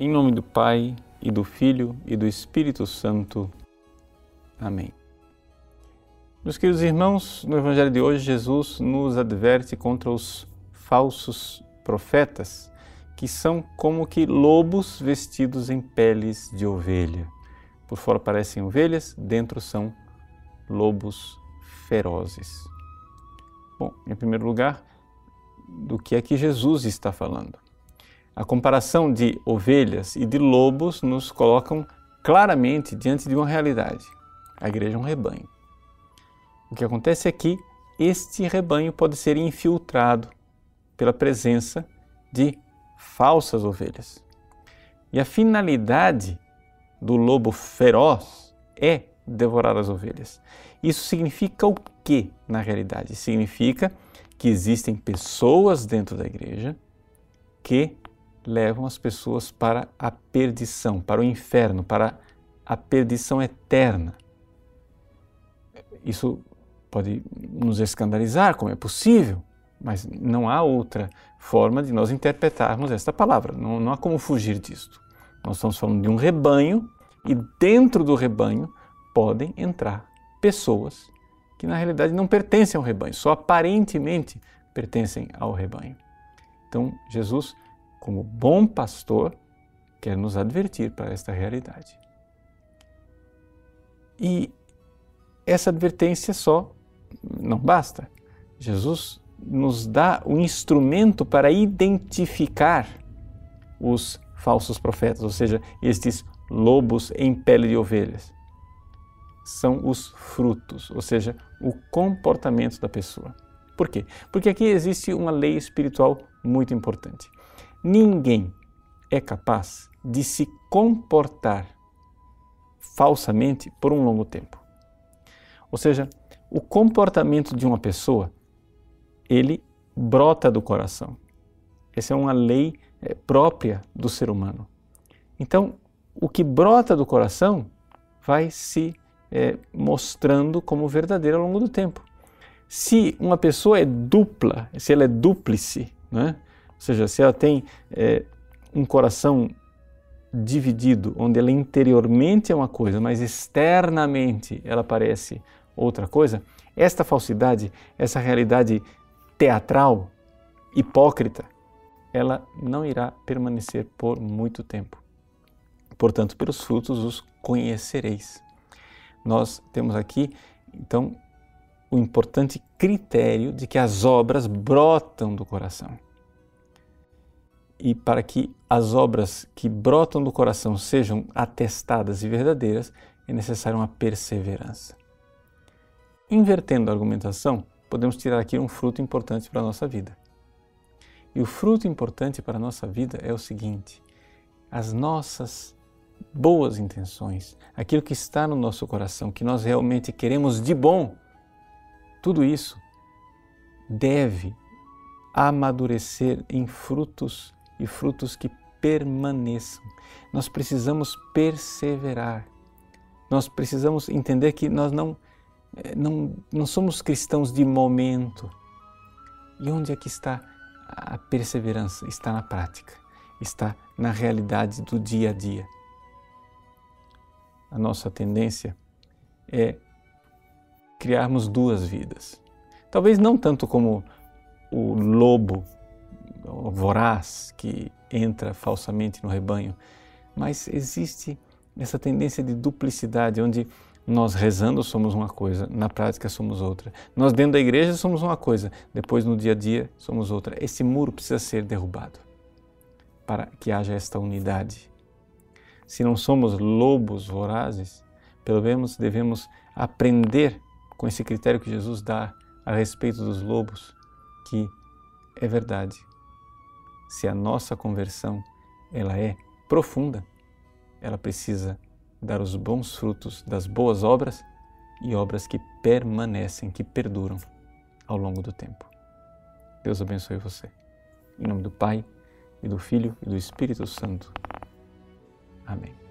Em nome do Pai, e do Filho, e do Espírito Santo. Amém. Meus queridos irmãos, no Evangelho de hoje, Jesus nos adverte contra os falsos profetas, que são como que lobos vestidos em peles de ovelha. Por fora parecem ovelhas, dentro são lobos ferozes. Bom, em primeiro lugar, do que é que Jesus está falando? A comparação de ovelhas e de lobos nos colocam claramente diante de uma realidade. A igreja é um rebanho. O que acontece é que este rebanho pode ser infiltrado pela presença de falsas ovelhas. E a finalidade do lobo feroz é devorar as ovelhas. Isso significa o que na realidade? Significa que existem pessoas dentro da igreja que levam as pessoas para a perdição, para o inferno, para a perdição eterna. Isso pode nos escandalizar, como é possível, mas não há outra forma de nós interpretarmos esta palavra, não, não há como fugir disto. Nós estamos falando de um rebanho e dentro do rebanho podem entrar pessoas que na realidade não pertencem ao rebanho, só aparentemente pertencem ao rebanho. Então, Jesus como bom pastor, quer nos advertir para esta realidade. E essa advertência só não basta. Jesus nos dá um instrumento para identificar os falsos profetas, ou seja, estes lobos em pele de ovelhas. São os frutos, ou seja, o comportamento da pessoa. Por quê? Porque aqui existe uma lei espiritual muito importante. Ninguém é capaz de se comportar falsamente por um longo tempo. Ou seja, o comportamento de uma pessoa, ele brota do coração. Essa é uma lei é, própria do ser humano. Então, o que brota do coração vai se é, mostrando como verdadeiro ao longo do tempo. Se uma pessoa é dupla, se ela é dúplice, né? Ou seja, se ela tem é, um coração dividido, onde ela interiormente é uma coisa, mas externamente ela parece outra coisa, esta falsidade, essa realidade teatral, hipócrita, ela não irá permanecer por muito tempo. Portanto, pelos frutos os conhecereis. Nós temos aqui, então, o importante critério de que as obras brotam do coração e para que as obras que brotam do coração sejam atestadas e verdadeiras, é necessária uma perseverança. Invertendo a argumentação, podemos tirar aqui um fruto importante para a nossa vida. E o fruto importante para a nossa vida é o seguinte: as nossas boas intenções, aquilo que está no nosso coração, que nós realmente queremos de bom, tudo isso deve amadurecer em frutos e frutos que permaneçam. Nós precisamos perseverar. Nós precisamos entender que nós não, eh, não, não somos cristãos de momento. E onde é que está a perseverança? Está na prática, está na realidade do dia a dia. A nossa tendência é criarmos duas vidas. Talvez não tanto como o lobo voraz que entra falsamente no rebanho, mas existe essa tendência de duplicidade, onde nós rezando somos uma coisa, na prática somos outra. Nós dentro da igreja somos uma coisa, depois no dia a dia somos outra. Esse muro precisa ser derrubado para que haja esta unidade. Se não somos lobos vorazes, pelo menos devemos aprender com esse critério que Jesus dá a respeito dos lobos, que é verdade se a nossa conversão ela é profunda, ela precisa dar os bons frutos das boas obras e obras que permanecem, que perduram ao longo do tempo. Deus abençoe você. Em nome do Pai, e do Filho e do Espírito Santo. Amém.